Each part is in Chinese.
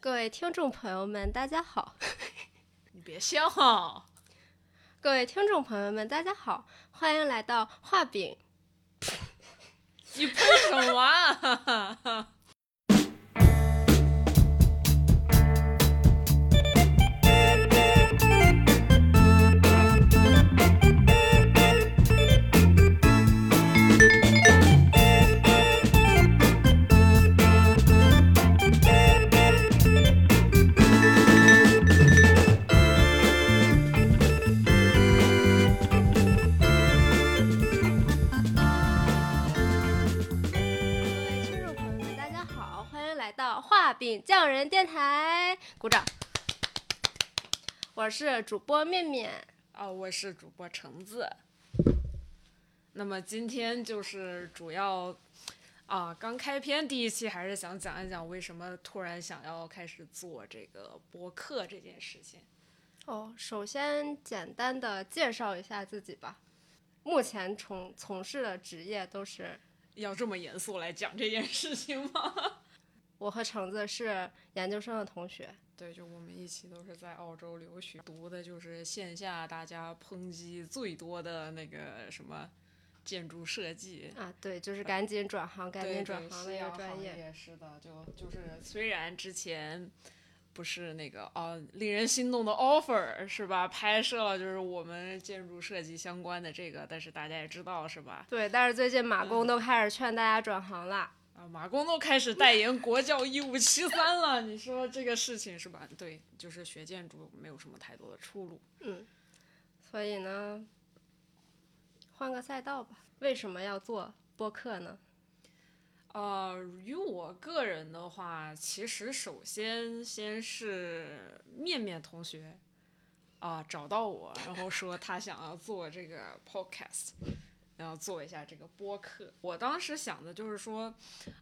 各位听众朋友们，大家好！你别笑。各位听众朋友们，大家好，欢迎来到画饼。你喷什么啊？饼匠人电台，鼓掌。我是主播面面啊，我是主播橙子。那么今天就是主要啊，刚开篇第一期还是想讲一讲为什么突然想要开始做这个播客这件事情。哦，首先简单的介绍一下自己吧。目前从从事的职业都是要这么严肃来讲这件事情吗？我和橙子是研究生的同学，对，就我们一起都是在澳洲留学，读的就是线下大家抨击最多的那个什么建筑设计啊，对，就是赶紧转行，赶紧转行那个专业。是的，就就是虽然之前不是那个哦令人心动的 offer 是吧？拍摄了就是我们建筑设计相关的这个，但是大家也知道是吧？对，但是最近马工都开始劝大家转行了。啊，马工都开始代言国教一五七三了，你说这个事情是吧？对，就是学建筑没有什么太多的出路。嗯，所以呢，换个赛道吧。为什么要做播客呢？呃，于我个人的话，其实首先先是面面同学啊找到我，然后说他想要做这个 podcast。要做一下这个播客。我当时想的就是说，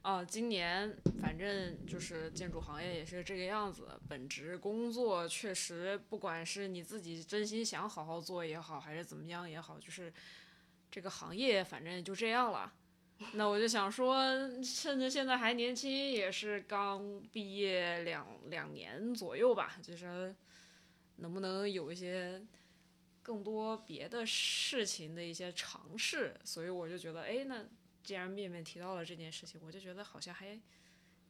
啊，今年反正就是建筑行业也是这个样子，本职工作确实，不管是你自己真心想好好做也好，还是怎么样也好，就是这个行业反正就这样了。那我就想说，趁着现在还年轻，也是刚毕业两两年左右吧，就是能不能有一些。更多别的事情的一些尝试，所以我就觉得，哎，那既然面面提到了这件事情，我就觉得好像还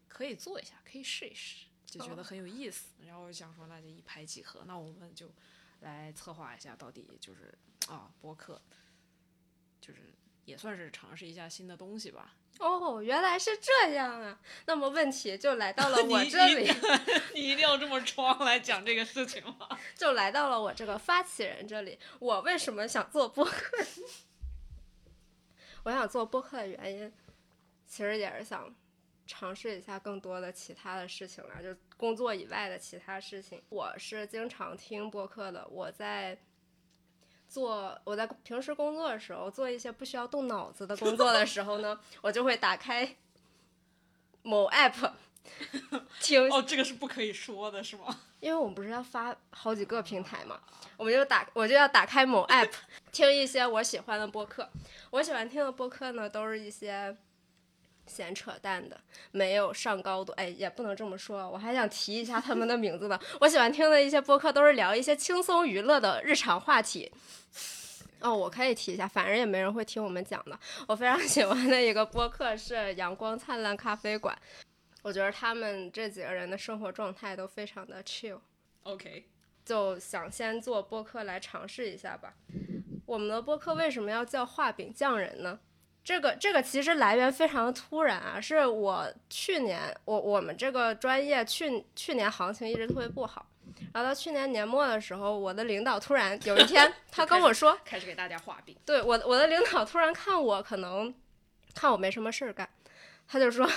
可以做一下，可以试一试，就觉得很有意思。然后我想说，那就一拍即合，那我们就来策划一下，到底就是啊，播客，就是也算是尝试一下新的东西吧。哦，原来是这样啊！那么问题就来到了 我这里，你一定要这么装来讲这个事情吗？就来到了我这个发起人这里。我为什么想做播客？我想做播客的原因，其实也是想尝试一下更多的其他的事情了，就工作以外的其他事情。我是经常听播客的，我在。做我在平时工作的时候，做一些不需要动脑子的工作的时候呢，我就会打开某 app 听。哦，这个是不可以说的，是吗？因为我们不是要发好几个平台嘛，我们就打我就要打开某 app 听一些我喜欢的播客。我喜欢听的播客呢，都是一些。闲扯淡的，没有上高度，哎，也不能这么说。我还想提一下他们的名字呢。我喜欢听的一些播客都是聊一些轻松娱乐的日常话题。哦，我可以提一下，反正也没人会听我们讲的。我非常喜欢的一个播客是阳光灿烂咖啡馆，我觉得他们这几个人的生活状态都非常的 chill。OK，就想先做播客来尝试一下吧。我们的播客为什么要叫画饼匠人呢？这个这个其实来源非常突然啊，是我去年我我们这个专业去去年行情一直特别不好，然后到去年年末的时候，我的领导突然有一天 他跟我说，开始给大家画饼。对我我的领导突然看我可能看我没什么事儿干，他就说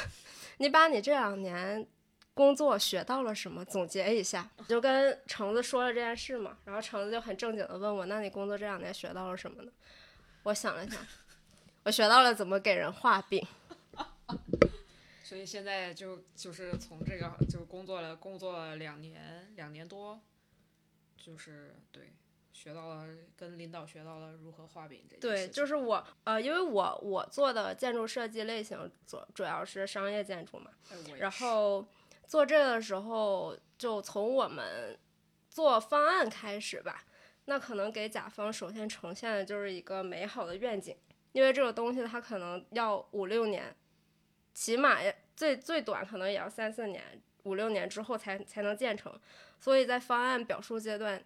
你把你这两年工作学到了什么总结一下，就跟橙子说了这件事嘛，然后橙子就很正经的问我，那你工作这两年学到了什么呢？我想了想。我学到了怎么给人画饼，所以现在就就是从这个就工作了工作了两年两年多，就是对学到了跟领导学到了如何画饼这对，就是我呃，因为我我做的建筑设计类型主主要是商业建筑嘛，然后做这个的时候，就从我们做方案开始吧。那可能给甲方首先呈现的就是一个美好的愿景，因为这个东西它可能要五六年，起码最最短可能也要三四年、五六年之后才才能建成。所以在方案表述阶段，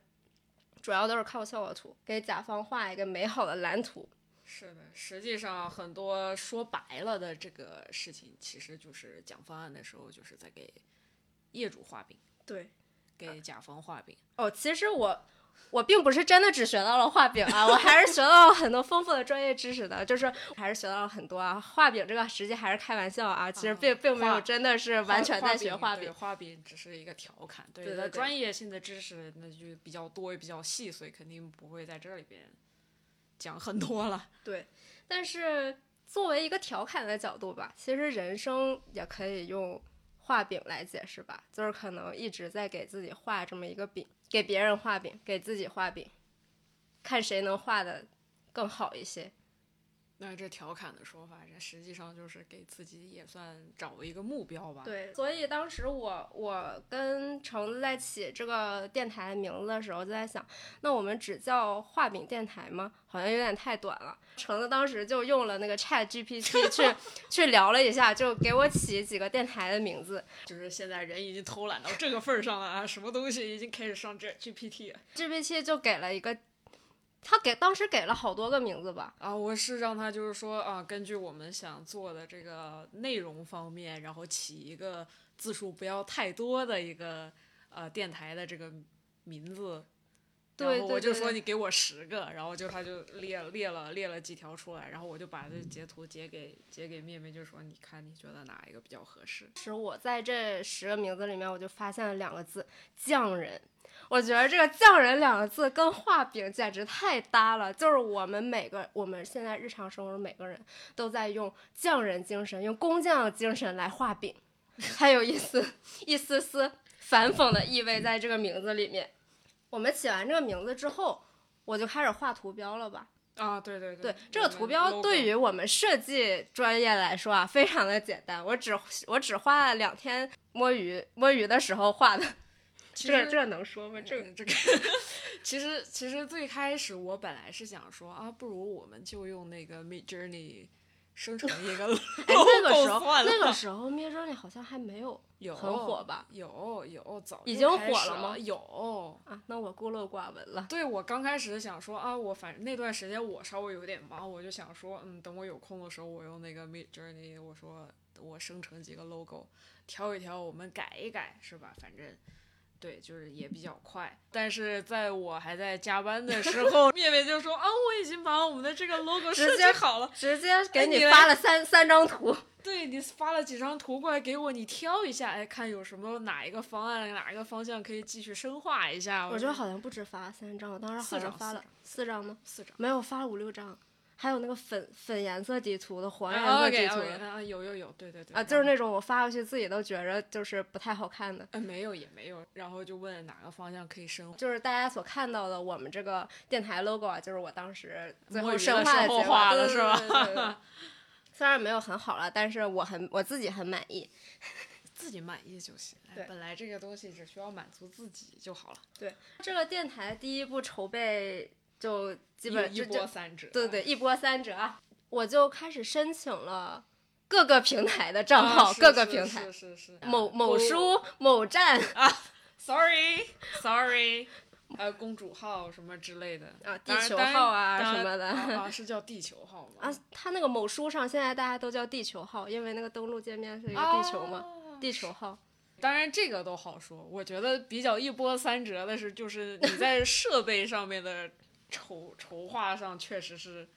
主要都是靠效果图给甲方画一个美好的蓝图。是的，实际上很多说白了的这个事情，其实就是讲方案的时候，就是在给业主画饼，对，给甲方画饼。哦，其实我我并不是真的只学到了画饼啊，我还是学到了很多丰富的专业知识的，就是还是学到了很多啊。画饼这个实际还是开玩笑啊，其实并并没有真的是完全在学画饼。画饼只是一个调侃，对对对专业性的知识那就比较多也比较细所以，肯定不会在这里边讲很多了。对，但是作为一个调侃的角度吧，其实人生也可以用画饼来解释吧，就是可能一直在给自己画这么一个饼，给别人画饼，给自己画饼，看谁能画的更好一些。那这调侃的说法，这实际上就是给自己也算找一个目标吧。对，所以当时我我跟橙子在起这个电台的名字的时候，就在想，那我们只叫画饼电台吗？好像有点太短了。橙子当时就用了那个 Chat GPT 去去聊了一下，就给我起几个电台的名字。就是现在人已经偷懒到这个份儿上了啊，什么东西已经开始上这 GPT 了。GPT 就给了一个，他给当时给了好多个名字吧。啊，我是让他就是说啊，根据我们想做的这个内容方面，然后起一个字数不要太多的一个呃电台的这个名字。对然后我就说你给我十个，然后就他就列列了列了几条出来，然后我就把这截图截给截给面面，就说你看你觉得哪一个比较合适？是我在这十个名字里面，我就发现了两个字“匠人”。我觉得这个“匠人”两个字跟画饼简直太搭了。就是我们每个我们现在日常生活中每个人都在用匠人精神、用工匠精神来画饼，还有一丝一丝丝反讽的意味在这个名字里面。我们起完这个名字之后，我就开始画图标了吧。啊，对对对，这个图标对于我们设计专业来说啊，非常的简单。我只我只花了两天摸鱼摸鱼的时候画的。这这能说吗？这个这个，其实其实最开始我本来是想说啊，不如我们就用那个 Mid Journey 生成一个 哎，那个时候那个时候 Midjourney 好像还没有有很火吧？有有早已经火了吗有。啊，那我孤陋寡闻了。对我刚开始想说啊，我反正那段时间我稍微有点忙，我就想说，嗯，等我有空的时候，我用那个 Mid Journey，我说我生成几个 logo，调一调，我们改一改，是吧？反正。对，就是也比较快，但是在我还在加班的时候，面面就说啊，我已经把我们的这个 logo 设计好了，直接给你发了三三张图，对你发了几张图过来给我，你挑一下，哎，看有什么哪一个方案哪一个方向可以继续深化一下。我觉得好像不止发了三张，我当时好像发了四张吗？四张。没有，发了五六张，还有那个粉粉颜色底图的、黄颜啊色底图的啊，有有有，对对对啊，就是那种我发过去自己都觉着就是不太好看的。呃没有也没有，然后就问哪个方向可以深化。就是大家所看到的我们这个电台 logo 啊，就是我当时最后深化的时候画的是吧对对对对虽然没有很好了，但是我很我自己很满意。自己满意就行。哎对本来这个东西只需要满足自己就好了，对，这个电台第一步筹备就基本一波三折。对对一波三折啊，我就开始申请了各个平台的账啊号，是各个平台，是是是某某书、某站啊，sorry sorry，还有公主号什么之类的啊，地球号啊什么的。啊啊 是叫地球号吗？啊，它那个某书上现在大家都叫地球号，因为那个登录界面是一个地球嘛，啊地球号。当然，这个都好说。我觉得比较一波三折的是，就是你在设备上面的筹筹划上，确实是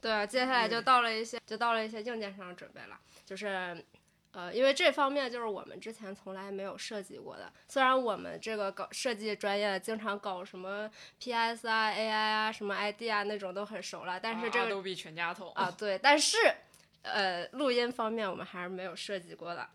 对啊，接下来就嗯到了一些，就到了一些硬件上的准备了，就是。呃，因为这方面就是我们之前从来没有设计过的。虽然我们这个搞设计专业，经常搞什么 PS 啊、AI 啊、什么 ID 啊那种都很熟了，但是这个啊都比全家桶啊，对，但是呃，录音方面我们还是没有设计过的。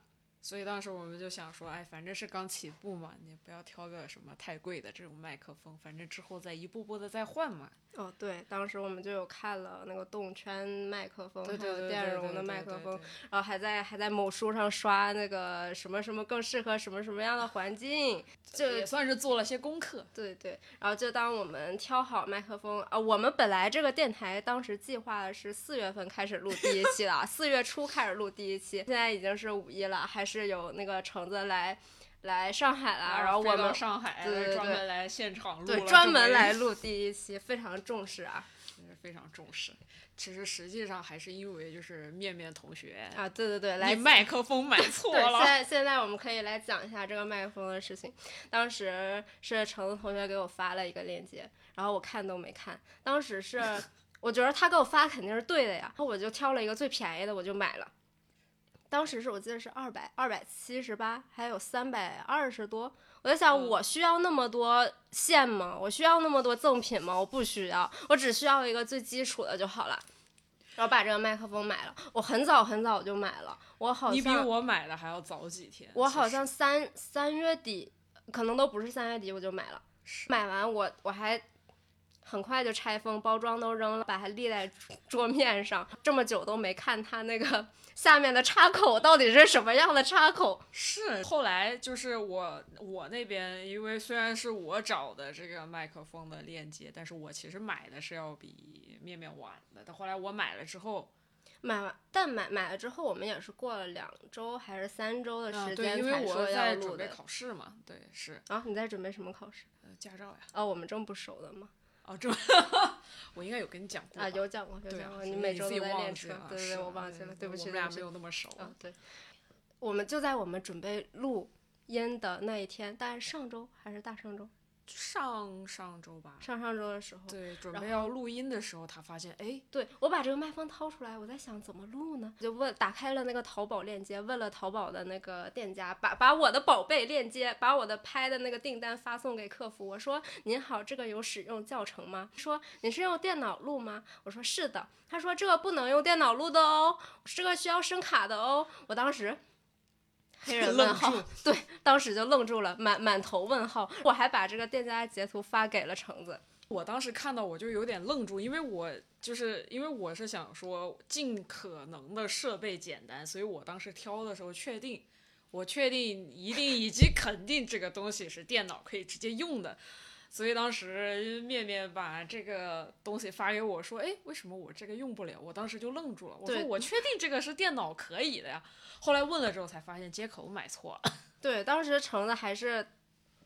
所以当时我们就想说，哎，反正是刚起步嘛，你不要挑个什么太贵的这种麦克风，反正之后再一步步的再换嘛。哦，对，当时我们就有看了那个动圈麦克风，还有电容的麦克风，然后还在还在某书上刷那个什么什么更适合什么什么样的环境，就也算是做了些功课。对对，然后就当我们挑好麦克风啊，我们本来这个电台当时计划的是四月份开始录第一期的，四月初开始录第一期，现在已经是五一了，还是有那个橙子来来上海了，然后我们上海对对对专门来现场录对专门来 录第一期，非常重视啊非常重视。其实实际上还是因为就是面面同学，啊！对对对，来你麦克风买错了，现。在现在我们可以来讲一下这个麦克风的事情。当时是橙子同学给我发了一个链接，然后我看都没看。当时是 我觉得他给我发肯定是对的呀，然后我就挑了一个最便宜的，我就买了。当时是我记得是二百二百七十八，还有三百二十多。我在想，嗯我需要那么多线吗？我需要那么多赠品吗？我不需要，我只需要一个最基础的就好了。然后把这个麦克风买了，我很早很早就买了，我好像你比我买的还要早几天。我好像三三月底，可能都不是三月底我就买了。买完我我还很快就拆封，包装都扔了，把它立在桌面上，这么久都没看它那个 下面的插口到底是什么样的插口。是后来就是我我那边，因为虽然是我找的这个麦克风的链接，但是我其实买的是要比面面晚的。但后来我买了之后，买完，但买买了之后，我们也是过了两周还是三周的时间因为我才说要在准备。考试嘛，对，是啊，你在准备什么考试？呃驾照呀。哦，我们正不熟的吗？哦，这 我应该有跟你讲过啊，有讲过，有讲过。所以每周都在练车，对对对，我忘记了，对不起，我们俩没有那么熟。嗯，对，我们就在我们准备录音的那一天，大概是上周还是大上周？上上周吧，上上周的时候，对，准备要录音的时候，他发现，哎，对我把这个麦克风掏出来，我在想怎么录呢？就问打开了那个淘宝链接，问了淘宝的那个店家，把把我的宝贝链接，把我的拍的那个订单发送给客服。我说：“您好，这个有使用教程吗？”说：“你是用电脑录吗？”我说：“是的。”他说：“这个不能用电脑录的哦，这个需要声卡的哦。”我当时。黑人 问号，对，当时就愣住了，满满头问号。我还把这个店家截图发给了橙子，我当时看到我就有点愣住，因为我就是因为我是想说尽可能的设备简单，所以我当时挑的时候确定，我确定一定以及肯定这个东西是电脑可以直接用的。所以当时面面把这个东西发给我说：“哎，为什么我这个用不了？”我当时就愣住了。我说：“我确定这个是电脑可以的呀。”后来问了之后才发现接口买错了，对，当时橙子还是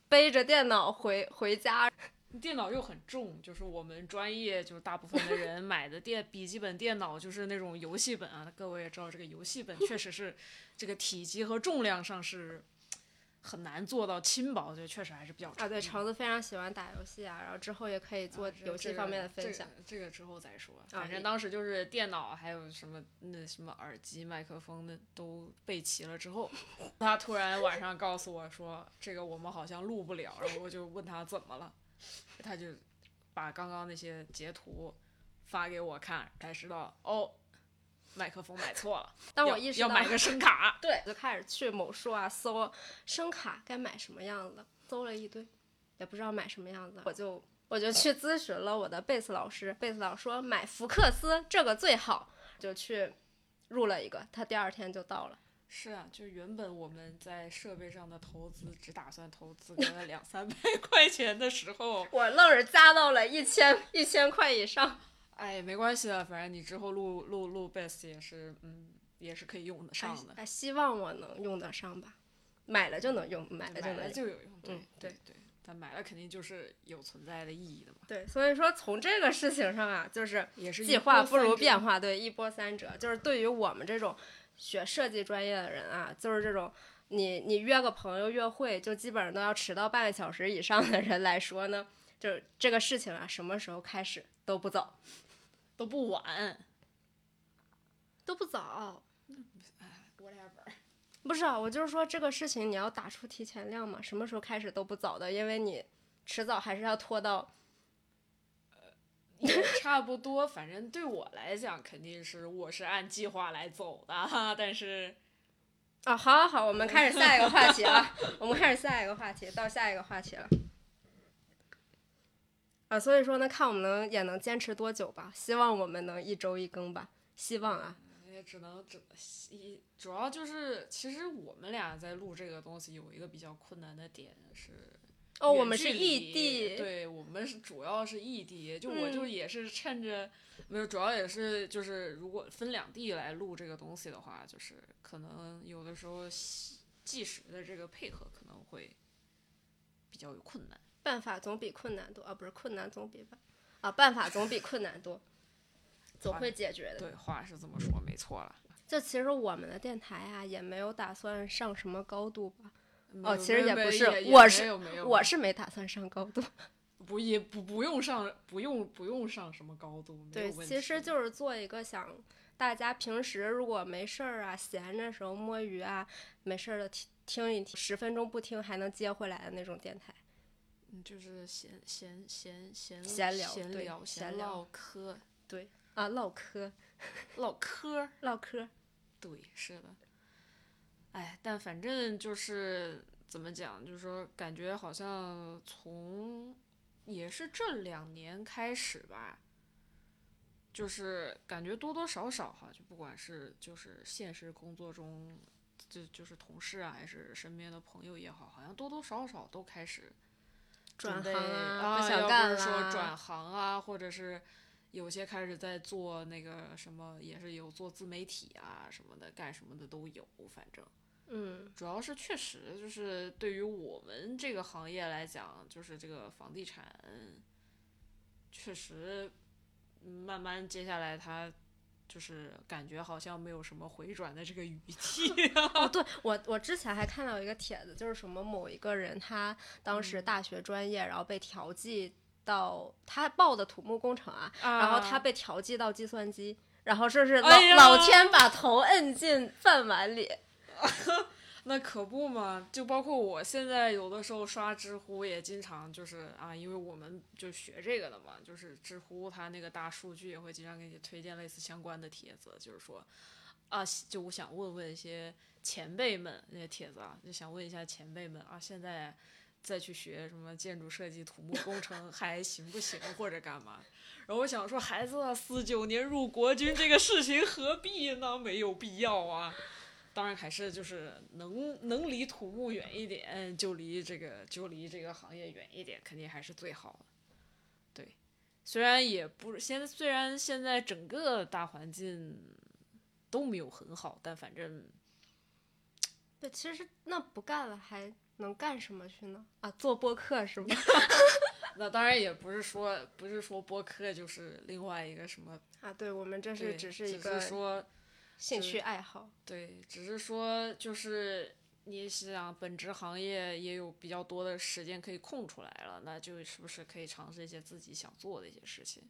背着电脑回回家，电脑又很重，就是我们专业就是大部分的人买的电笔记本电脑就是那种游戏本啊，各位也知道这个游戏本确实是这个体积和重量上是很难做到轻薄，就确实还是比较重啊，对，橙子非常喜欢打游戏啊，然后之后也可以做游戏方面的分享。这个。这个之后再说，啊反正当时就是电脑还有什么那什么耳机、麦克风的都备齐了之后，他突然晚上告诉我说这个我们好像录不了，然后我就问他怎么了，他就把刚刚那些截图发给我看，才知道哦，麦克风买错了，要当我意识到要买个声卡，对，就开始去某书啊搜声卡该买什么样子，搜了一堆，也不知道买什么样子，我就我就去咨询了我的贝斯老师，贝斯老师说买福克斯这个最好，就去入了一个，他第二天就到了。是啊，就原本我们在设备上的投资只打算投资个两三百 块钱的时候，我愣是加到了一千一千块以上。哎，没关系的，反正你之后录录录 bass 也是，嗯，也是可以用得上的。哎，希望我能用得上吧，买了就能用，买了就能用。就有用，对嗯对对，但买了肯定就是有存在的意义的嘛，对，所以说从这个事情上啊，就是也是计划不如变化，对，一波三折。就是对于我们这种学设计专业的人啊，就是这种你你约个朋友约会，就基本上都要迟到半个小时以上的人来说呢，就这个事情啊，什么时候开始都不早，都不晚都不早。，whatever。不是啊，我就是说这个事情你要打出提前量嘛，什么时候开始都不早的，因为你迟早还是要拖到也差不多，反正对我来讲，肯定是我是按计划来走的哈。但是啊、好好好，我们开始下一个话题了，我们开始下一个话题，到下一个话题了。啊，所以说呢，看我们能也能坚持多久吧。希望我们能一周一更吧，希望啊。也只能只一主要就是，其实我们俩在录这个东西有一个比较困难的点是，哦，我们是异地，对我们是主要是异地，就我嗯就也是趁着，没有主要也是就是如果分两地来录这个东西的话，就是可能有的时候计计时的这个配合可能会比较有困难。办法总比困难多啊，不是困难总比办啊，办法总比困难多，总会解决的。对，话是这么说，没错了。就其实我们的电台啊，也没有打算上什么高度吧。哦其实也不是我是我是没打算上高度。不也不不用上不用不用上什么高度，对其实就是做一个想大家平时如果没事儿啊、闲着时候摸鱼啊、没事儿的听听一听，十分钟不听还能接回来的那种电台。嗯就是闲闲闲闲闲聊对闲聊闲聊唠嗑对啊，唠嗑，唠嗑，唠嗑。对，是的。哎，但反正就是怎么讲，就是说感觉好像从也是这两年开始吧，就是感觉多多少少哈，就不管是就是现实工作中，就就是同事啊，还是身边的朋友也好，好像多多少少都开始转准备行啊啊，不想要干不是说转行啊，或者是有些开始在做那个什么，也是有做自媒体啊什么的，干什么的都有，反正嗯，主要是确实就是对于我们这个行业来讲，就是这个房地产，确实嗯慢慢接下来它。就是感觉好像没有什么回转的这个语气 哦，对我我之前还看到一个帖子，就是什么某一个人他当嗯时大学专业，然后被调剂到他报的土木工程啊，然后他被调剂到计算机，然后说是老、哎老天把头摁进饭碗里。那可不嘛，就包括我现在有的时候刷知乎也经常就是啊，因为我们就学这个的嘛，就是知乎它那个大数据也会经常给你推荐类似相关的帖子，就是说啊，就我想问问一些前辈们那些帖子啊，就想问一下前辈们啊，现在再去学什么建筑设计、土木工程还行不行，或者干嘛？然后我想说，孩子啊，四九年入国军这个事情何必呢？没有必要啊。当然还是就是能能离土木远一点，就离这个就离这个行业远一点，肯定还是最好的。对，虽然也不是现在，虽然现在整个大环境都没有很好，但反正对，其实那不干了还能干什么去呢？啊，做播客是吗？那当然也不是说不是说播客就是另外一个什么，啊，对我们这是只只是一个是说兴趣爱好。对，只是说就是你想本职行业也有比较多的时间可以空出来了，那就是不是可以尝试一些自己想做的一些事情？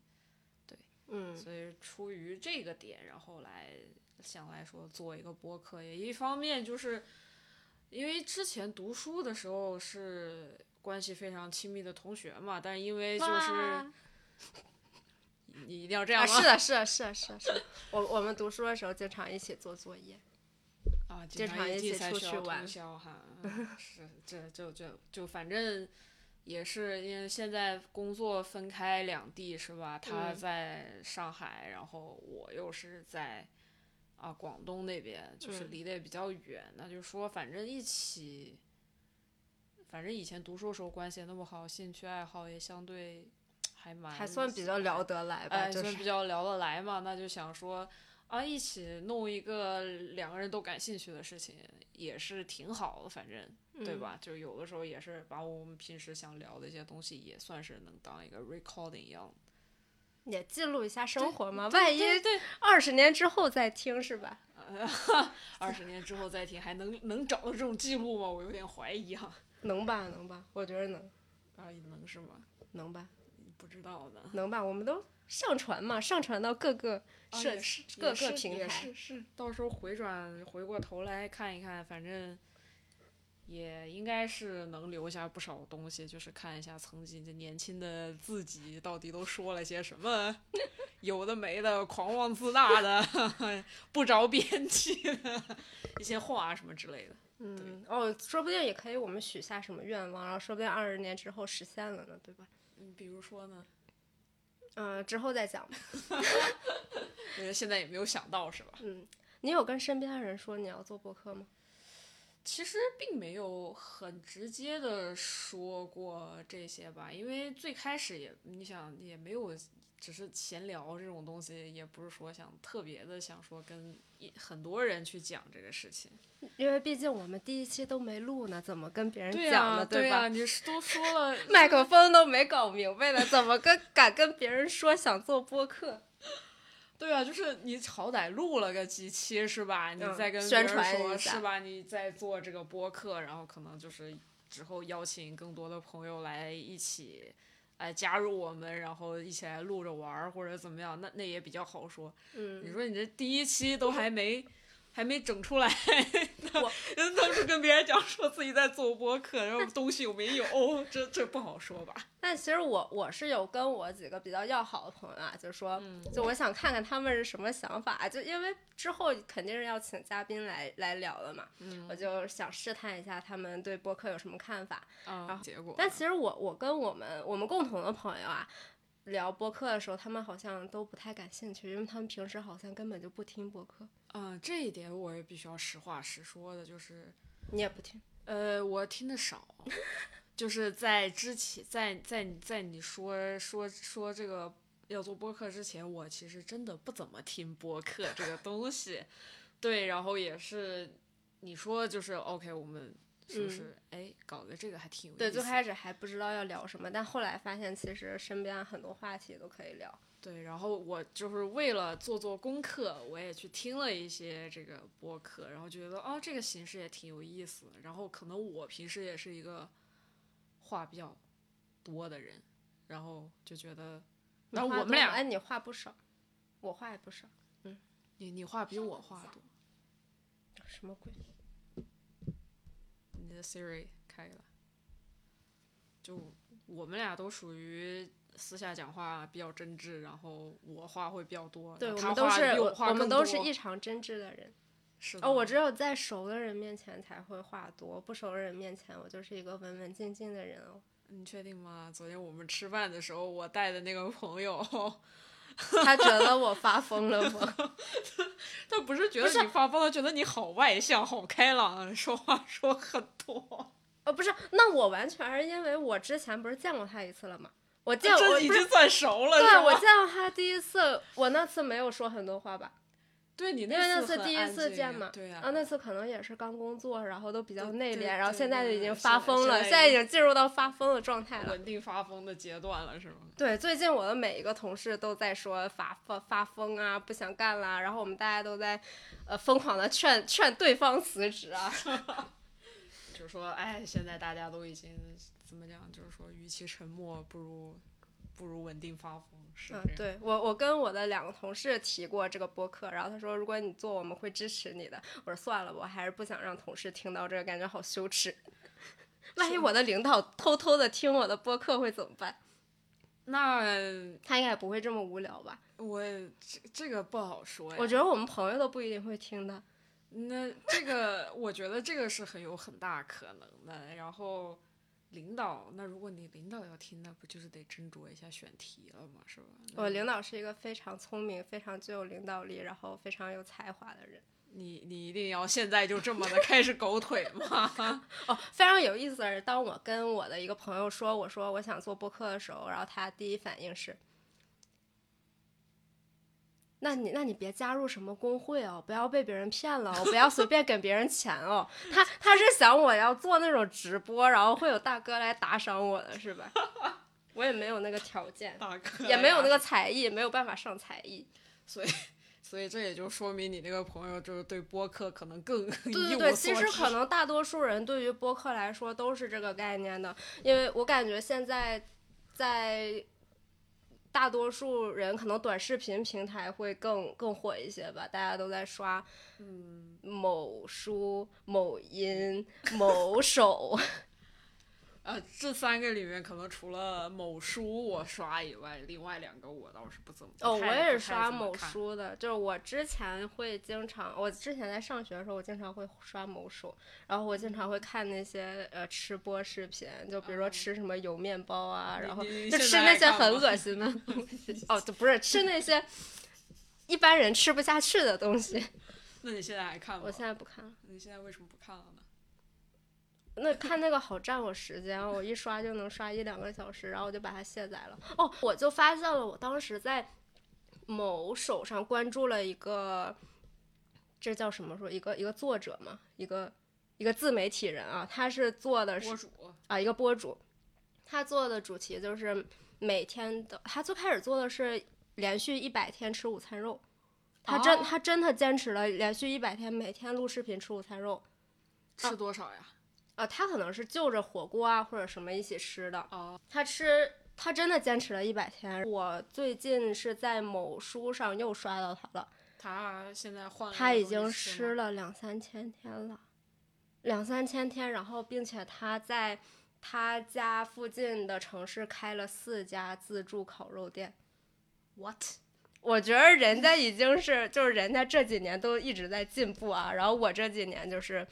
对嗯，所以出于这个点，然后来想来说做一个播客，也一方面就是因为之前读书的时候是关系非常亲密的同学嘛，但因为就是哇你一定要这样啊，吗？是的，是的，是的，是的，是的。我我们读书的时候经常一起做作业。啊，经常一起出去才需要通玩宵哈，嗯是这就就就反正也是因为现在工作分开两地是吧？他嗯在上海，然后我又是在啊广东那边，就是嗯离得也比较远，那就说反正一起，反正以前读书的时候关系也那么好，兴趣爱好也相对还蛮还算比较聊得来吧，哎，就是算比较聊得来嘛，那就想说啊，一起弄一个两个人都感兴趣的事情，也是挺好的，反正对嗯吧？就有的时候也是把我们平时想聊的一些东西，也算是能当一个 recording 一样。也记录一下生活嘛，万一对对，二十年之后再听是吧？二十年之后再听，还能能找到这种记录吗？我有点怀疑哈。能吧，能吧，我觉得能，啊，能是吗？能吧，不知道的。能吧，我们都上传嘛，上传到各个各个平台是是，到时候回转回过头来看一看，反正也应该是能留下不少东西，就是看一下曾经这年轻的自己到底都说了些什么，有的没的，狂妄自大的，不着边际的 一些话什么之类的。嗯，哦，说不定也可以，我们许下什么愿望，然后说不定二十年之后实现了呢，对吧？嗯，比如说呢？嗯，之后再讲吧。因为现在也没有想到，是吧？嗯，你有跟身边的人说你要做播客吗？其实并没有很直接的说过这些吧，因为最开始也，你想也没有，只是闲聊这种东西，也不是说想特别的想说跟一很多人去讲这个事情。因为毕竟我们第一期都没录呢，怎么跟别人讲呢？呀，对吧？呀，你是都说了，麦克风都没搞明白呢，怎么跟敢跟别人说想做播客？对啊，就是你好歹录了个几期是吧？你嗯再跟别宣人说是吧？你在做这个播客，然后可能就是之后邀请更多的朋友来一起，哎加入我们，然后一起来录着玩儿或者怎么样，那那也比较好说。你嗯，说你这第一期都还没还没整出来，我人都是跟别人讲说自己在做播客，然后东西有没有，这这不好说吧？但其实我我是有跟我几个比较要好的朋友啊，就说，嗯就我想看看他们是什么想法，就因为之后肯定是要请嘉宾来来聊的嘛，嗯我就想试探一下他们对播客有什么看法。然后，结果但其实我我跟我们我们共同的朋友啊。聊播客的时候，他们好像都不太感兴趣，因为他们平时好像根本就不听播客。嗯，这一点我也必须要实话实说的，就是。你也不听？呃，我听的少，就是在之前，在在在你说说说这个要做播客之前，我其实真的不怎么听播客这个东西。对，然后也是你说就是 OK，我们是不是哎、搞个这个还挺有意思。嗯对，最开始还不知道要聊什么，但后来发现其实身边很多话题都可以聊。对，然后我就是为了做做功课，我也去听了一些这个播客，然后觉得哦，这个形式也挺有意思的。然后可能我平时也是一个话比较多的人，然后就觉得，你然后我们俩，哎，你话不少，我话也不少，嗯你你话比我话多，什么鬼？Siri 开了，就我们俩都属于。私下讲话比较真挚，然后我话会比较多。对，我们都是我们都是异常真挚的人。哦，我只有在熟的人面前才会话多，不熟的人面前我就是一个文文静静的人哦。你确定吗？昨天我们吃饭的时候，我带的那个朋友，他觉得我发疯了吗？他不是觉得你发疯，他觉得你好外向、好开朗，说话说很多。哦，不是，那我完全是因为我之前不是见过他一次了吗？我见我已经算熟了，对我见到他第一次，我那次没有说很多话吧，对你因为那次第一次见嘛，对呀、啊，那次可能也是刚工作，然后都比较内敛，然后现在就已经发疯了，现在已经进入到发疯的状态了。稳定发疯的阶段了，是吗？对，最近我的每一个同事都在说发发发疯啊，不想干啦，然后我们大家都在呃疯狂的劝劝对方辞职啊。就是说，哎，现在大家都已经怎么讲？就是说，与其沉默，不如不如稳定发疯，是嗯。对我我跟我的两个同事提过这个播客，然后他说如果你做，我们会支持你的。我说算了，我还是不想让同事听到这个，感觉好羞耻。万一我的领导偷偷的听我的播客会怎么办？那他应该也不会这么无聊吧？我这这个不好说呀。我觉得我们朋友都不一定会听的。那这个，我觉得这个是很有很大可能的。然后，领导，那如果你领导要听，那不就是得斟酌一下选题了吗？是吧？我领导是一个非常聪明、非常具有领导力，然后非常有才华的人。你你一定要现在就这么的开始狗腿吗？哦，非常有意思的是，当我跟我的一个朋友说我说我想做播客的时候，然后他第一反应是：“那你那你别加入什么工会哦，不要被别人骗了哦，不要随便给别人钱哦。他他是想我要做那种直播，然后会有大哥来打赏我的是吧？我也没有那个条件，大哥也没有那个才艺，没有办法上才艺。所以所以这也就说明你那个朋友就是对播客可能更对一对对，其实可能大多数人对于播客来说都是这个概念的，因为我感觉现在在大多数人可能短视频平台会更更火一些吧，大家都在刷，嗯，某书、某音、某手。呃，这三个里面可能除了某书我刷以外，另外两个我倒是不怎么。哦，我也是刷某书的，就是我之前会经常，我之前在上学的时候，我经常会刷某书，然后我经常会看那些呃吃播视频，就比如说嗯吃什么油面包啊，然后就吃那些很恶心的东西。哦，就不是吃那些一般人吃不下去的东西。那你现在还看吗？我现在不看了，你现在为什么不看了呢？那看那个好占我时间，我一刷就能刷一两个小时，然后我就把它卸载了。哦，我就发现了，我当时在某手上关注了一个，这叫什么说？一个一个作者嘛，一个一个自媒体人啊，他是做的是啊一个博主，他做的主题就是每天的，他最开始做的是连续一百天吃午餐肉。他真、哦他真的坚持了连续一百天，每天录视频吃午餐肉。吃多少呀？呃，他可能是就着火锅啊或者什么一起吃的。哦，他吃，他真的坚持了一百天。我最近是在某书上又刷到他了，他现在换了他已经吃了两三千天了，两三千天，然后并且他在他家附近的城市开了四家自助烤肉店。what？我觉得人家已经是，就是人家这几年都一直在进步啊，然后我这几年就是，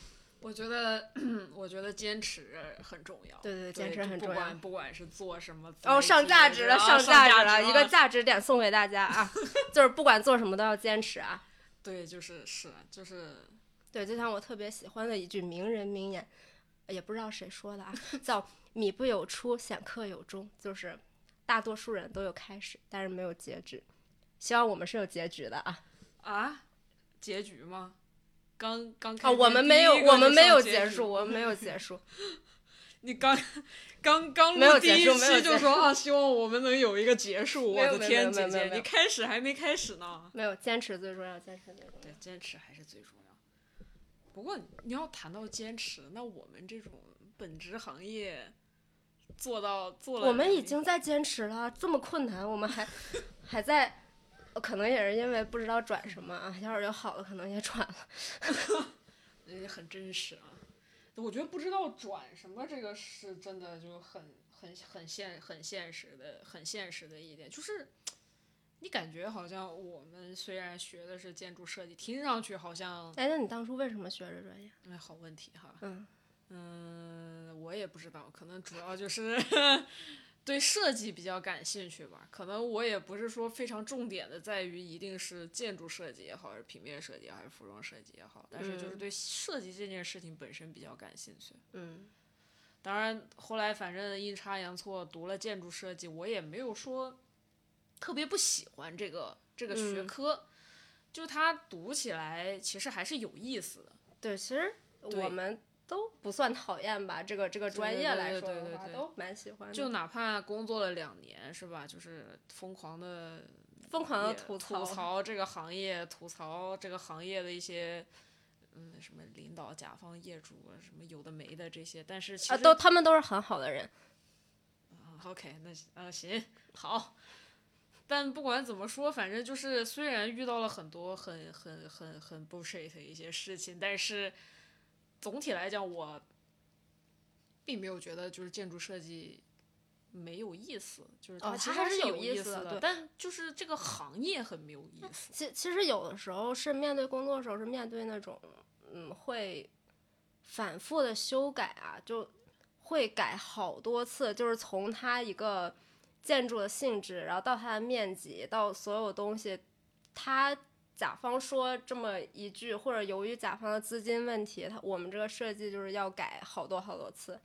我觉得，我觉得坚持很重要。对对，对坚持很重要。不管不管是做什么，哦，上价值了，上价价值了，一个价值点送给大家啊，就是不管做什么都要坚持啊。对，就是是就是对，就像我特别喜欢的一句名人名言，也不知道谁说的啊，叫“米不有出，显客有终”，就是大多数人都有开始，但是没有结局。希望我们是有结局的啊！啊，结局吗？刚刚啊，开篇我们没有，我们没有结束，我们没有结束。你刚刚刚录第一期就说啊，希望我们能有一个结束。我的天，姐姐，你开始还没开始呢。没有，坚持最重要，坚持最重要。对，坚持还是最重要。不过你要谈到坚持，那我们这种本职行业做到做了，我们已经在坚持了，这么困难，我们还 还在，呃可能也是因为不知道转什么啊。要是有好的，可能也转了。也很真实啊。我觉得不知道转什么，这个是真的就很很很现很现实的很现实的一点，就是你感觉好像我们虽然学的是建筑设计，听上去好像哎，那你当初为什么学这专业？哎好问题哈，嗯嗯，我也不知道，可能主要就是 对设计比较感兴趣吧。可能我也不是说非常重点的在于一定是建筑设计也好，还是平面设计还是服装设计也好，但是就是嗯对设计这件事情本身比较感兴趣。嗯当然，后来反正阴差阳错读了建筑设计，我也没有说特别不喜欢这个这个学嗯科，就它读起来其实还是有意思的。对，其实我们都不算讨厌吧，这个这个专业来说的话，都蛮喜欢的。就哪怕工作了两年，是吧？就是疯狂的疯狂的也吐吐槽这个行业，吐槽这个行业的一些，嗯，什么领导、甲方、业主啊，什么有的没的这些。但是其啊，实、都他们都是很好的人。啊 OK，那啊行好。但不管怎么说，反正就是虽然遇到了很多很很很很 bullshit 的一些事情，但是总体来讲，我并没有觉得就是建筑设计没有意思，就是它哦其实还是有意思的对但就是这个行业很没有意思。其其实有的时候是面对工作的时候是面对那种嗯会反复的修改啊，就会改好多次，就是从它一个建筑的性质，然后到它的面积，到所有东西，它甲方说这么一句，或者由于甲方的资金问题，他我们这个设计就是要改好多好多次。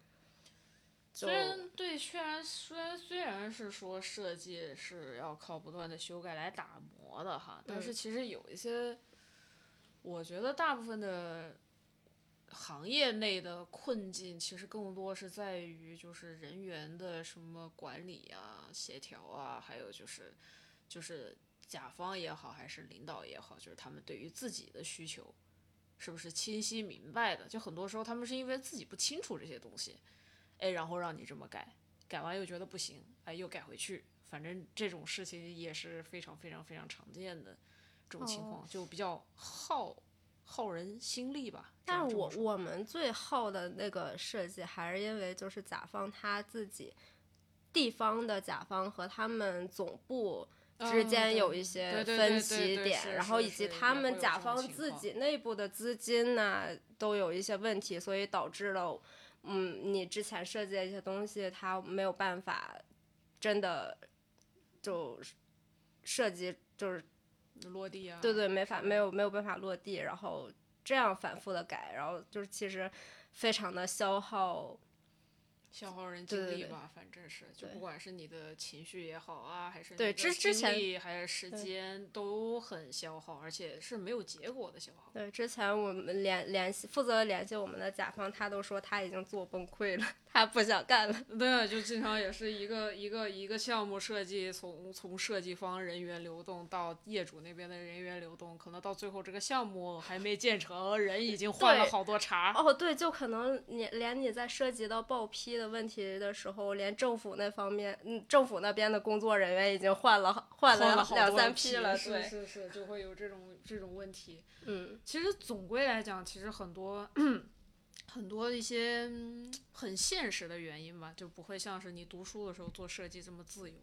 就虽然对，虽然虽然虽然是说设计是要靠不断的修改来打磨的哈，但是嗯其实有一些，我觉得大部分的行业内的困境，其实更多是在于就是人员的什么管理啊、协调啊，还有就是就是甲方也好，还是领导也好，就是他们对于自己的需求是不是清晰明白的？就很多时候他们是因为自己不清楚这些东西。哎，然后让你这么改，改完又觉得不行，哎，又改回去，反正这种事情也是非常非常非常常见的这种情哦况，就比较耗耗人心力吧。但是我我们最耗的那个设计，还是因为就是甲方他自己地方的甲方和他们总部之嗯间有一些分歧点，然后以及他们甲方自己内部的资金呐、都有一些问题，所以导致了，嗯，你之前设计的一些东西，它没有办法真的就设计就是落地啊，对对，没法没有没有办法落地，然后这样反复的改，然后就是其实非常的消耗，消耗人精力吧，反正是，就不管是你的情绪也好啊，还是对之之前力还是时间都很消耗，而且是没有结果的消耗。对，之前我们联联系负责联系我们的甲方，他都说他已经做崩溃了，他不想干了。对，就经常也是一个一个一个项目设计，从从设计方人员流动到业主那边的人员流动，可能到最后这个项目还没建成，人已经换了好多茬。哦，对，就可能你连你在涉及到报批的问题的时候，连政府那方面，嗯，政府那边的工作人员已经换了换换了两三批了，是对，是是，就会有这种这种问题。嗯，其实总归来讲，其实很多很多一些嗯很现实的原因吧，就不会像是你读书的时候做设计这么自由。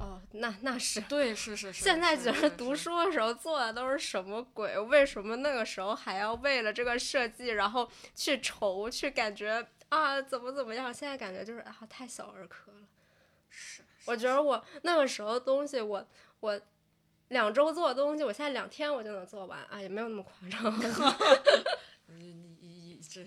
哦，那那是。对，是是是。现在觉得读书的时候做的都是什么鬼？为什么那个时候还要为了这个设计，然后去愁，去感觉啊怎么怎么样？现在感觉就是啊太小儿科了。是，我觉得我那个时候东西我，我两周做的东西，我现在两天我就能做完啊，也没有那么夸张。你你你这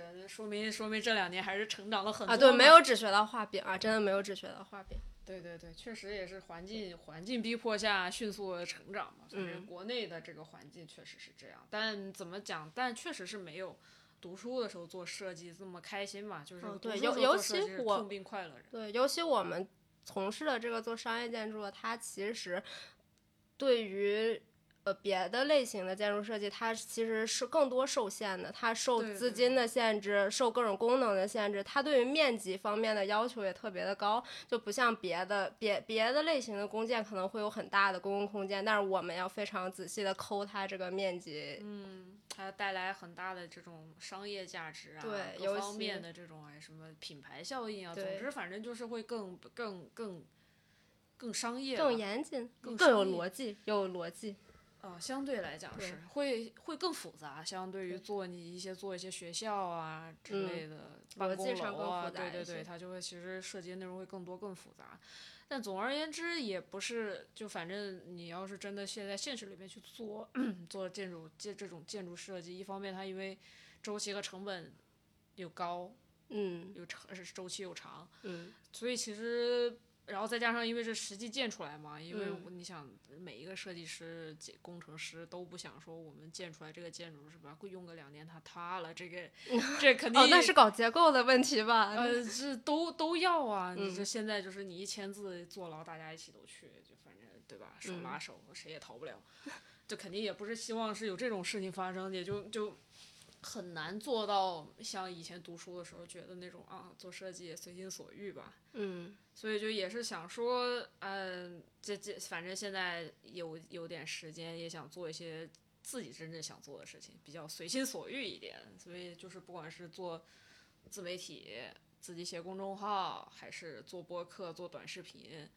这说明说明这两年还是成长了很多啊，对，没有只学到画饼啊，真的没有只学到画饼。对对对，确实也是环境环境逼迫下迅速成长嘛。反正嗯国内的这个环境确实是这样，但怎么讲？但确实是没有读书的时候做设计这么开心嘛。就是对尤尤其我痛并快乐着。对，尤其我们从事的这个做商业建筑的，它其实对于呃别的类型的建筑设计，它其实是更多受限的，它受资金的限制，受各种功能的限制，它对于面积方面的要求也特别的高，就不像别的别别的类型的公建可能会有很大的公共空间，但是我们要非常仔细的抠它这个面积。嗯，它带来很大的这种商业价值啊，对尤各方面的这种哎什么品牌效应啊，总之反正就是会更更更更商业，更严谨，更更有逻辑，有逻辑。啊，相对来讲是会会更复杂，相对于做你一些做一些学校啊之嗯类的办公楼啊，复杂对对对，它就会其实涉及的内容会更多更复杂。但总而言之，也不是就反正你要是真的现在现实里面去做 做建筑建这种建筑设计，一方面它因为周期和成本又高，嗯。又长是周期又长，嗯，所以其实，然后再加上因为是实际建出来嘛，因为你想每一个设计师、建工程师都不想说我们建出来这个建筑是吧，会用个两年它塌了，这个 这肯定哦，那是搞结构的问题吧？呃这都都要啊，你嗯这现在就是你一签字坐牢，大家一起都去，就反正对吧，手嗯拉手谁也逃不了，就肯定也不是希望是有这种事情发生，也就就。很难做到像以前读书的时候觉得那种啊，做设计随心所欲吧。嗯所以就也是想说，嗯，这这反正现在有有点时间，也想做一些自己真正想做的事情，比较随心所欲一点。所以就是不管是做自媒体、自己写公众号，还是做播客、做短视频，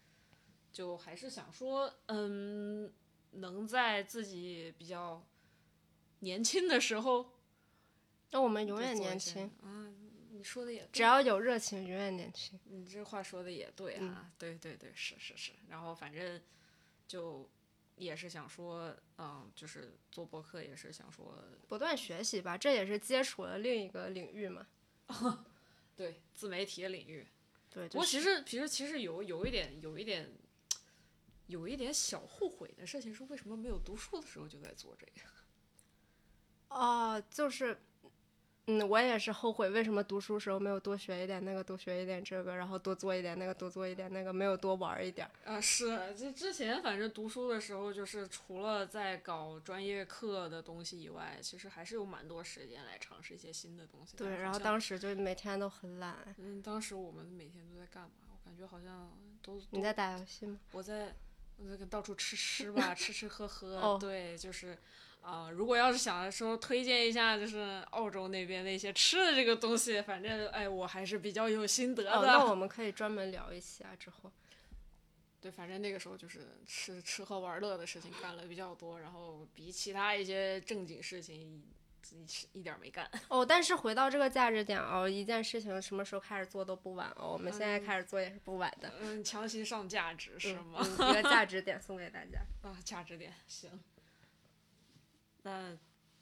就还是想说，嗯，能在自己比较年轻的时候，那我们永远年轻，。啊，你说的也对只要有热情，永远年轻。你这话说的也对嗯啊，对对对，是是是。然后反正就也是想说，嗯，就是做博客也是想说，不断学习吧，这也是接触了另一个领域嘛。对自媒体的领域。对，不过就是其实其实其实有有一点有一点有一点小后悔的事情是，为什么没有读书的时候就在做这个？哦，就是，嗯，我也是后悔为什么读书时候没有多学一点那个，多学一点这个，然后多做一点那个，多做一点那个，没有多玩一点儿。啊，是，就之前反正读书的时候，就是除了在搞专业课的东西以外，其实还是有蛮多时间来尝试一些新的东西。对，然后当时就每天都很懒。嗯，当时我们每天都在干嘛？我感觉好像都你在打游戏吗？我在我这个到处吃吃吧，吃吃喝喝，哦对，就是啊、如果要是想说推荐一下，就是澳洲那边的一些吃的这个东西，反正哎，我还是比较有心得的。哦，那我们可以专门聊一期啊，之后。对，反正那个时候就是吃吃喝玩乐的事情干了比较多，然后比其他一些正经事情一一点没干。哦，但是回到这个价值点哦，一件事情什么时候开始做都不晚哦，我们现在嗯开始做也是不晚的。嗯，强行上价值是嗯吗？嗯一个价 值点送给大家。啊，价值点行。那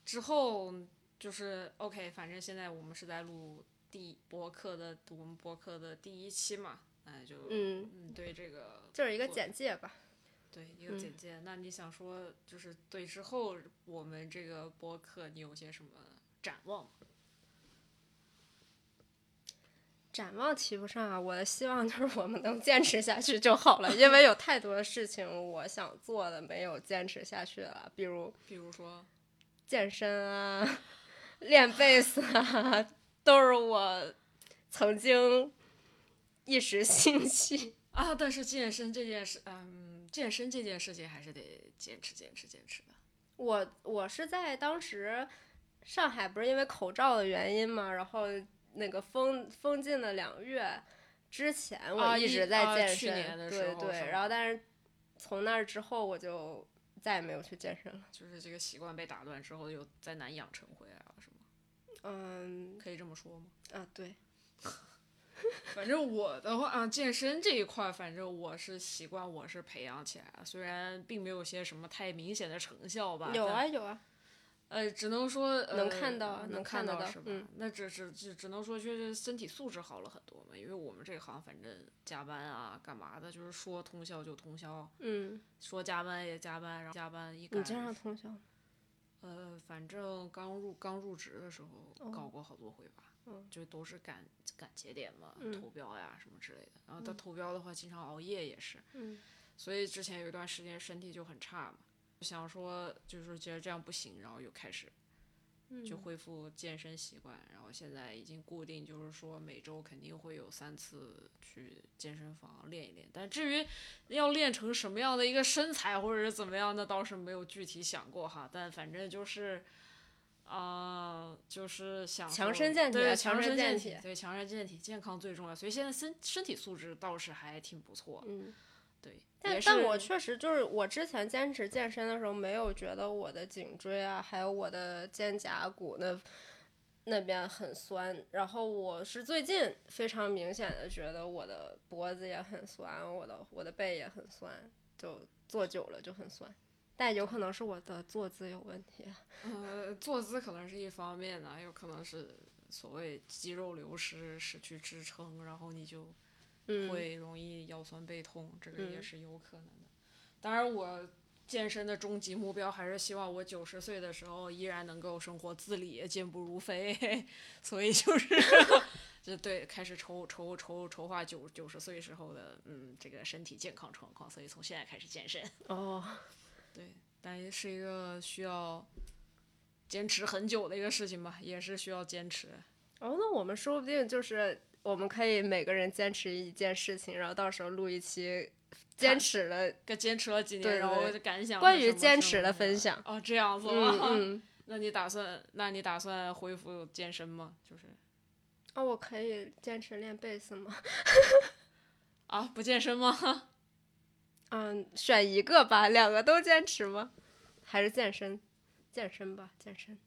之后就是 OK，反正现在我们是在录第博客的我们博客的第一期嘛，那就嗯，嗯对这个就是一个简介吧。对一个嗯简介。那你想说就是对之后我们这个播客你有些什么展望吗？展望提不上啊，我的希望就是我们能坚持下去就好了，因为有太多的事情我想做的没有坚持下去了，比如比如说健身啊、练贝斯啊，都是我曾经一时兴起。啊，但是健身这件事，嗯，健身这件事情还是得坚持坚持坚持的。我我是在当时上海不是因为口罩的原因嘛，然后那个封封禁了两月之前，我一直在啊健身，对对，然后但是从那儿之后我就再也没有去健身了。就是这个习惯被打断之后，又再难养成回来了，是吗？嗯可以这么说吗？啊，对，反正我的话啊，健身这一块，反正我是习惯，我是培养起来了，虽然并没有些什么太明显的成效吧。有啊有啊，呃，只能说、呃、能看到能能看得到到是吧？嗯那只只只只能说就是身体素质好了很多嘛，因为我们这行反正加班啊干嘛的，就是说通宵就通宵，嗯，说加班也加班，然后加班一赶你经常通宵？呃，反正刚入刚入职的时候哦搞过好多回吧，嗯就都是赶赶节点嘛，嗯投标呀什么之类的。然后他投标的话，经常熬夜也是，嗯所以之前有一段时间身体就很差嘛，想说就是觉得这样不行，然后又开始嗯就恢复健身习惯，然后现在已经固定，就是说每周肯定会有三次去健身房练一练。但至于要练成什么样的一个身材，或者是怎么样，那倒是没有具体想过哈。但反正就是，啊、就是想强身健体啊对强强身身健体体对强身健体，健康最重要。所以现在身身体素质倒是还挺不错，嗯。对。但是但我确实就是我之前坚持健身的时候，没有觉得我的颈椎啊，还有我的肩胛骨那那边很酸。然后我是最近非常明显的觉得我的脖子也很酸，我的我的背也很酸，就坐久了就很酸。但有可能是我的坐姿有问题。呃，坐姿可能是一方面呢，有可能是所谓肌肉流失，失去支撑，然后你就嗯，会容易腰酸背痛，这个也嗯是有可能的。当然，我健身的终极目标还是希望我九十岁的时候依然能够生活自理，健步如飞。所以就是，就对，开始筹筹筹筹划九九十岁时候的嗯这个身体健康状况，所以从现在开始健身。哦，对，但也是一个需要坚持很久的一个事情吧，也是需要坚持。哦，那我们说不定就是我们可以每个人坚持一件事情，然后到时候录一期坚持了跟坚持了几年，然后感想关于坚持的分享。哦，这样子嗯吗？嗯。那你打算，那你打算恢复健身吗？就是哦，我可以坚持练贝斯吗？啊，不健身吗？嗯，选一个吧，两个都坚持吗？还是健身？健身吧，健身。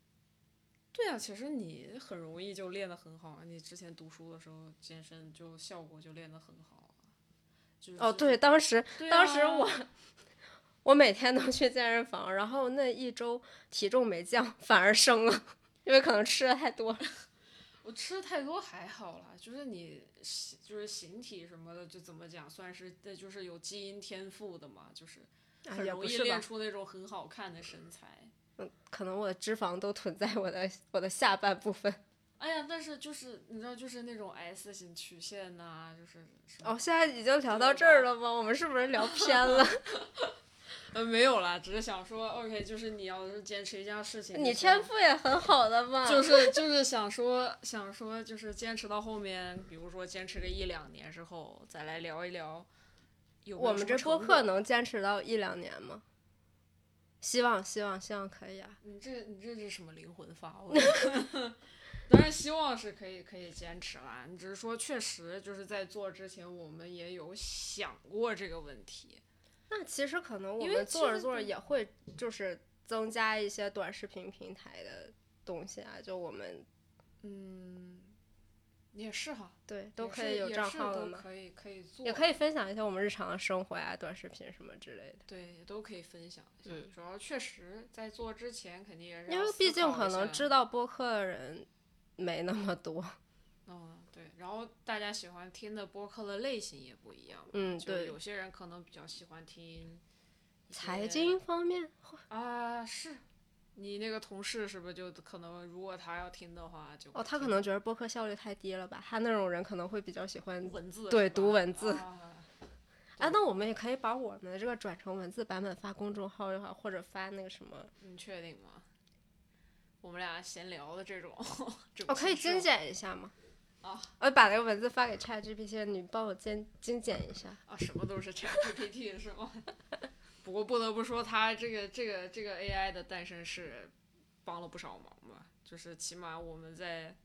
对啊，其实你很容易就练得很好啊。你之前读书的时候健身就效果就练得很好啊。就是哦，对，，当时对当时啊我 我每天都去健身房，然后那一周体重没降，反而升了，因为可能吃的太多了。我吃的太多还好啦，就是你就是形体什么的，就怎么讲，算是这就是有基因天赋的嘛，就是啊很容易？练出那种很好看的身材。嗯，可能我的脂肪都囤在我的我的下半部分。哎呀，但是就是你知道，就是那种 S 型曲线呐、就是哦，现在已经聊到这儿了吗？我们是不是聊偏了？呃，没有啦，只是想说，OK，就是你要是坚持一件事情，你天赋也很好的嘛。就是就是想说想说，就是坚持到后面，比如说坚持个一两年之后，再来聊一聊有有我们这播客，能坚持到一两年吗？希望，希望，希望可以啊。你这你这是什么灵魂发问？当然希望是可以可以坚持啦，你只是说确实就是在做之前，我们也有想过这个问题。那其实可能我们做着做着也会就是增加一些短视频平台的东西啊，就我们嗯，也是哈，对都可以有账号的嘛，都可以可以做，也可以分享一些我们日常的生活呀、短视频什么之类的。对，都可以分享一下。嗯主要确实在做之前，肯定也是因为毕竟可能知道播客的人没那么多。嗯，对，然后大家喜欢听的播客的类型也不一样，嗯，对有，些人可能比较喜欢听财经方面，啊，是你那个同事是不是就可能如果他要听的话就哦，他可能觉得播客效率太低了吧？他那种人可能会比较喜欢。文字对读文字啊啊，那我们也可以把我们的这个转成文字版本发公众号的话，或者发那个什么，你确定吗？我们俩闲聊的这种，这我、种可以精简一下吗？啊，我把那个文字发给 ChatGPT，你帮我精精简一下。啊，什么都是 ChatGPT 是吗？不过不得不说，它这个这个这个 AI 的诞生是帮了不少忙吧。就是起码我们在，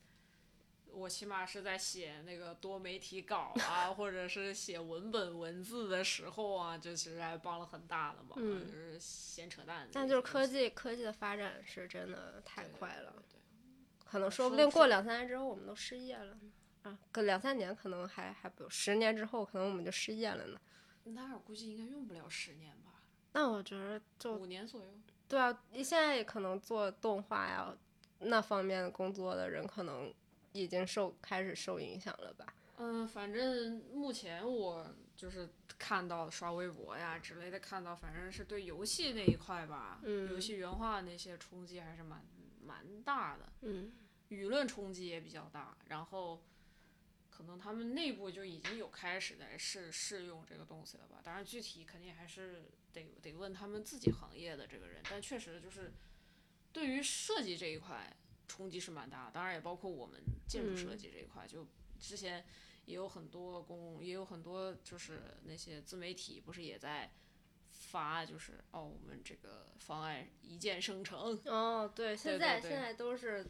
我起码是在写那个多媒体稿啊，或者是写文本文字的时候啊，就其实还帮了很大的忙。嗯就是闲扯淡。但就是科技科技的发展是真的太快了，。对对对可能说不定过两三年之后我们都失业了呢。啊，个两三年可能还还不，十年之后可能我们就失业了呢。那我估计应该用不了十年吧，那我觉得就五年左右。对啊，你现在也可能做动画呀那方面工作的人，可能已经受开始受影响了吧？嗯，反正目前我就是看到刷微博呀之类的，看到反正是对游戏那一块吧，嗯游戏原画那些冲击还是蛮蛮大的，嗯舆论冲击也比较大，然后可能他们内部就已经有开始在试试用这个东西了吧，当然具体肯定还是得得问他们自己行业的这个人，但确实就是对于设计这一块冲击是蛮大，当然也包括我们建筑设计这一块，就之前也有很多公，也有很多就是那些自媒体不是也在发，就是哦，我们这个方案一键生成。哦，对，现对对在现在都是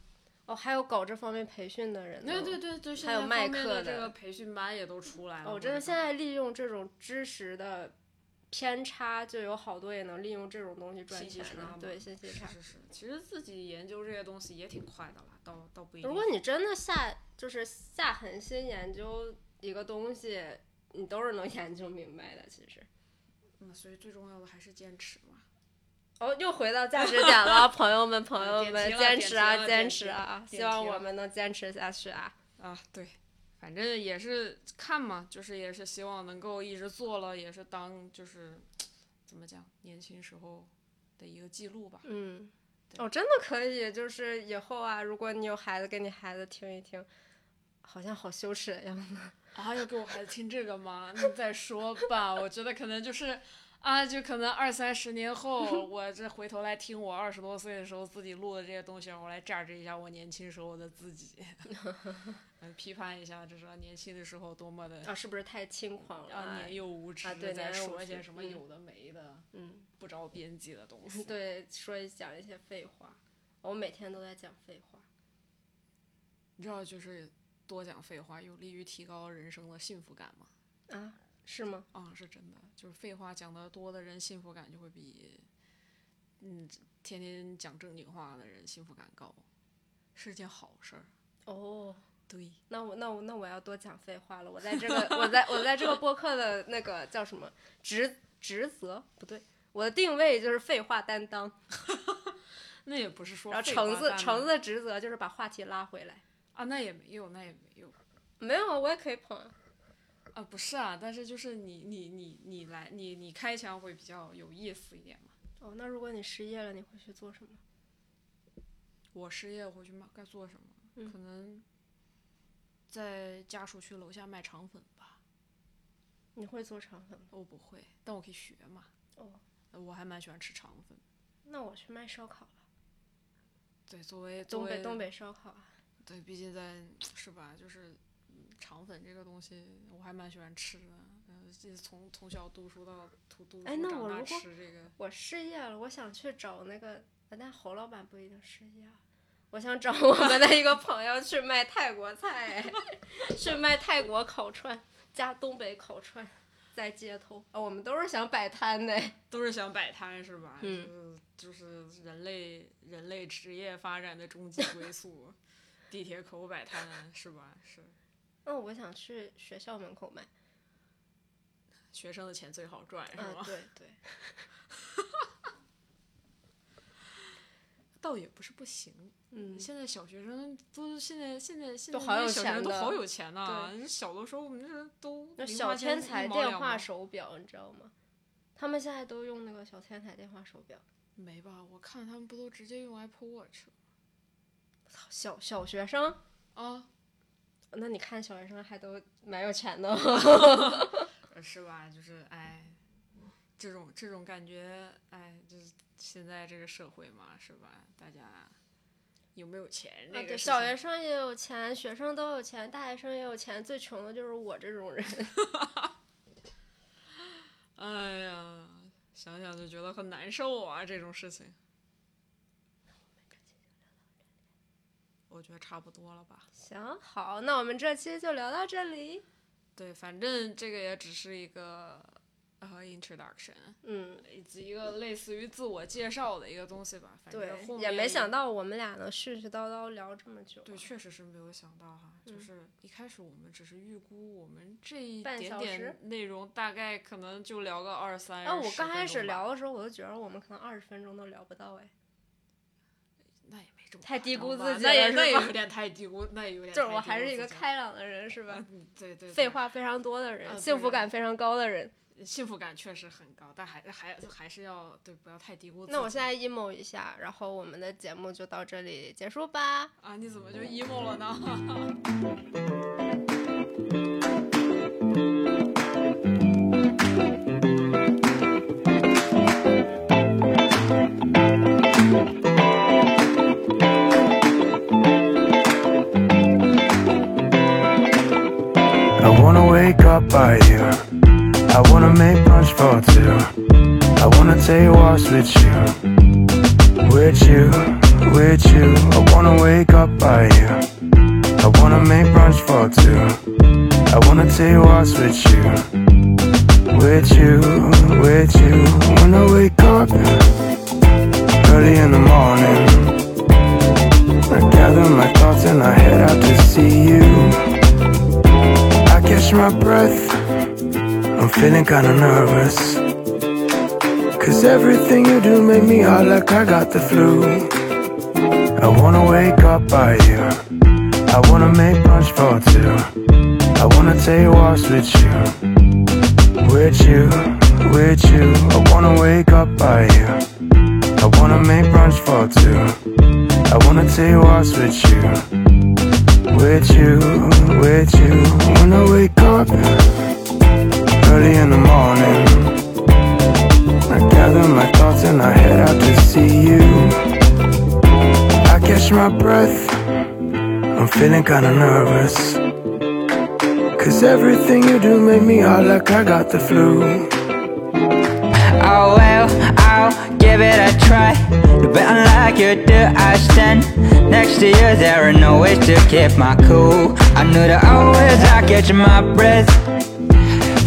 哦，还有搞这方面培训的人呢。对对对对，还有卖课的的这个培训班也都出来了。哦，真的，现在利用这种知识的偏差，就有好多也能利用这种东西赚钱了。对，信息差。是是是，其实自己研究这些东西也挺快的了，倒倒不一定。如果你真的下就是下狠心研究一个东西，你都是能 研究明白的。其实，嗯，所以最重要的还是坚持嘛。哦，又回到价值点了，朋友们，朋友们，坚持啊，坚持啊！希望我们能坚持下去啊！啊，对，反正也是看嘛，就是也是希望能够一直做了，也是当就是怎么讲，年轻时候的一个记录吧。嗯，哦，真的可以，就是以后啊，如果你有孩子，给你孩子听一听，好像好羞耻的样子。啊，要给我孩子听这个吗？那再说吧，我觉得可能就是。啊，就可能二三十年后，我这回头来听我二十多岁的时候自己录的这些东西，我来榨汁一下我年轻时候的自己，嗯批判一下，就是年轻的时候多么的啊，是不是太轻狂了？啊年幼无知，啊对在说一些什么嗯有的没的、嗯，不着边际的东 西。对，说一讲一些废话，我每天都在讲废话。你知道，就是多讲废话有利于提高人生的幸福感吗？啊，是吗？啊、是真的，就是废话讲得多的人，幸福感就会比，嗯，天天讲正经话的人幸福感高，是件好事儿。哦，对，那我那我那我要多讲废话了。我在这 个我在我在这个播客的那个叫什么职职责不对，我的定位就是废话担当，那也不是说然后橙子橙子的职责就是把话题拉回来。啊，那也没有，那也没有没有，我也可以捧啊。啊，不是啊，但是就是你你你你来你你开枪会比较有意思一点嘛。哦，那如果你失业了，你会去做什么？我失业回去卖该做什么？嗯可能在家属区楼下卖肠粉吧。你会做肠粉吗？我不会，但我可以学嘛。哦，我还蛮喜欢吃肠粉。那我去卖烧烤了，对，作为作为东北东北烧烤啊。对，毕竟在是吧，就是嗯肠粉这个东西，我还蛮喜欢吃的。嗯，这从从小读书到读读书长大吃这个，我失业了，我想去找那个，呃但侯老板不一定失业啊。我想找我们的一个朋友去卖泰国菜，去卖泰国烤串加东北烤串，在街头啊，我们都是想摆摊的。都是想摆摊是吧？嗯就是就是人类人类职业发展的终极归宿，地铁口摆摊是吧？是那我想去学校门口卖。学生的钱最好赚是啊，吗？对对，倒也不是不行。嗯，现在小学生都现在现在现在都好有那些小学生钱都好有钱呐、小的时候我们这都那零花钱一小天才电话手表，你知道吗？他们现在都用那个小天才电话手表。没吧？我看他们不都直接用 Apple Watch 小小学生，啊？那你看小学生还都蛮有钱的。呃是吧？就是哎，这种这种感觉，哎，就是现在这个社会嘛，是吧？大家有没有钱啊，对，这个小学生也有钱，学生都有钱，大学生也有钱，最穷的就是我这种人。哎呀，想想就觉得很难受啊，这种事情。我觉得差不多了吧。行，好，那我们这期就聊到这里。对，反正这个也只是一个呃 introduction，嗯，以及一个类似于自我介绍的一个东西吧。反正对，也没想到我们俩能絮絮叨叨聊这么久。对，确实是没有想到哈，就嗯是一开始我们只是预估我们这一半点点内容大概可能就聊个二三。啊，我刚开始10分钟吧，聊的时候，我就觉得我们可能二十分钟都聊不到哎，这太低估自己那也了那也有点太低估，那也有点就是我还是一个开朗的人，是吧？嗯，对对，废，话非常多的人，啊幸福感非常高的人。幸福感确实很高，但还还还是要对，不要太低估自己。那我现在 emo 一下，然后我们的节目就到这里结束吧。啊，你怎么就 emo 了呢？walks with you. With you, with you. I wanna wake up by you. I wanna make brunch for two. I wanna take walks with you. With you, with you. When I wake up early in the morning, I gather my thoughts and I head out to see you. I catch my breath. I'm feeling kinda nervous. Cause everything you do make me hot like I got the flu. I wanna wake up by you. I wanna make brunch for two. I wanna take walks with you. With you, with you. I wanna wake up by you. I wanna make brunch for two. I wanna take walks with you with you, with you. Catch my breath, I'm feeling kinda nervous. Cause everything you do make me hot like I got the flu. Oh well, I'll give it a try. But unlike you do, I stand next to you. There are no ways to keep my cool. I knew that always I catch my breath.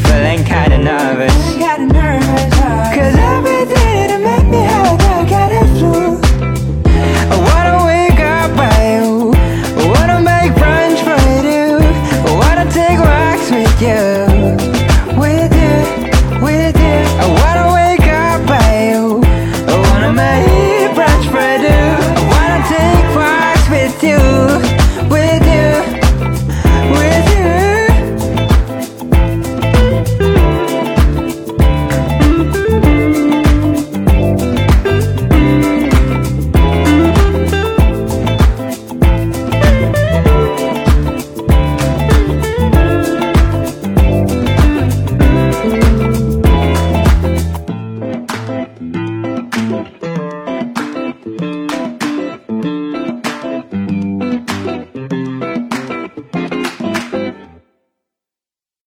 Feeling kinda nervous. Cause every